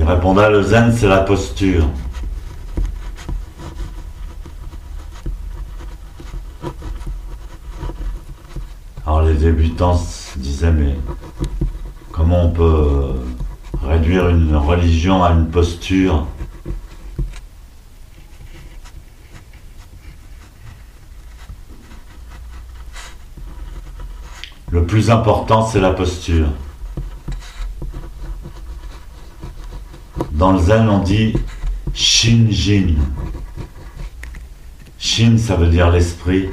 Il répondait le zen, c'est la posture. Alors les débutants se disaient, mais comment on peut réduire une religion à une posture? Le plus important, c'est la posture. Dans le zen, on dit Shin-jin. Shin, ça veut dire l'esprit.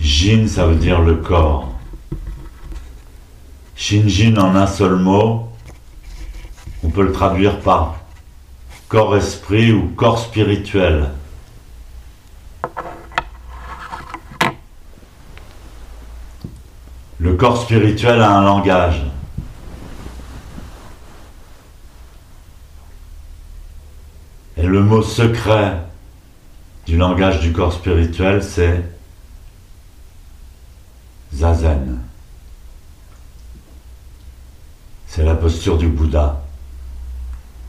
Jin, ça veut dire le corps. Shin-jin en un seul mot, on peut le traduire par corps-esprit ou corps spirituel. Le corps spirituel a un langage. Et le mot secret du langage du corps spirituel, c'est zazen. C'est la posture du Bouddha.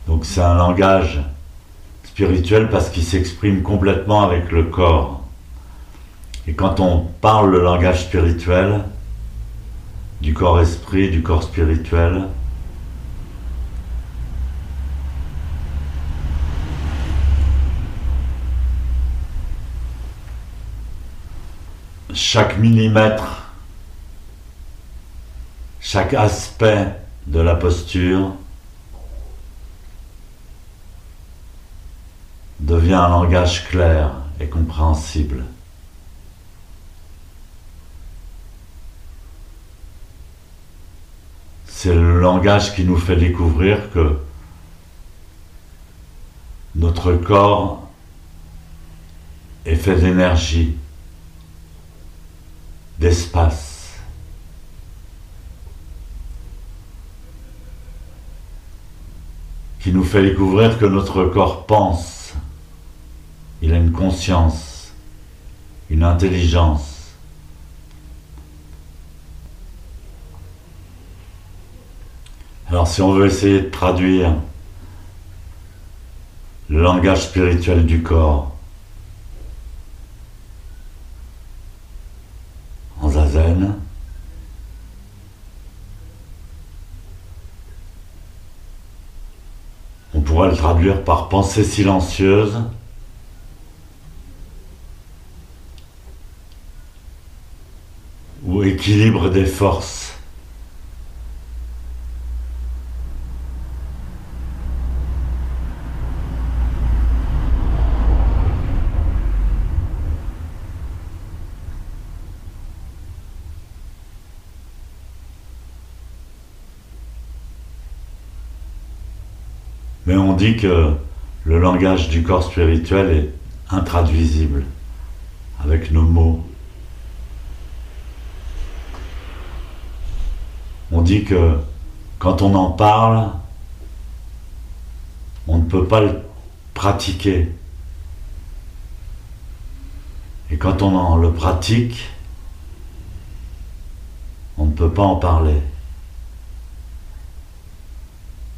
Donc c'est un langage spirituel parce qu'il s'exprime complètement avec le corps. Et quand on parle le langage spirituel, du corps-esprit, du corps spirituel. Chaque millimètre, chaque aspect de la posture devient un langage clair et compréhensible. c'est le langage qui nous fait découvrir que notre corps est fait d'énergie, d'espace. qui nous fait découvrir que notre corps pense, il a une conscience, une intelligence. Alors si on veut essayer de traduire le langage spirituel du corps on pourrait le traduire par pensée silencieuse ou équilibre des forces. Mais on dit que le langage du corps spirituel est intraduisible avec nos mots. On dit que quand on en parle, on ne peut pas le pratiquer. Et quand on en le pratique, on ne peut pas en parler.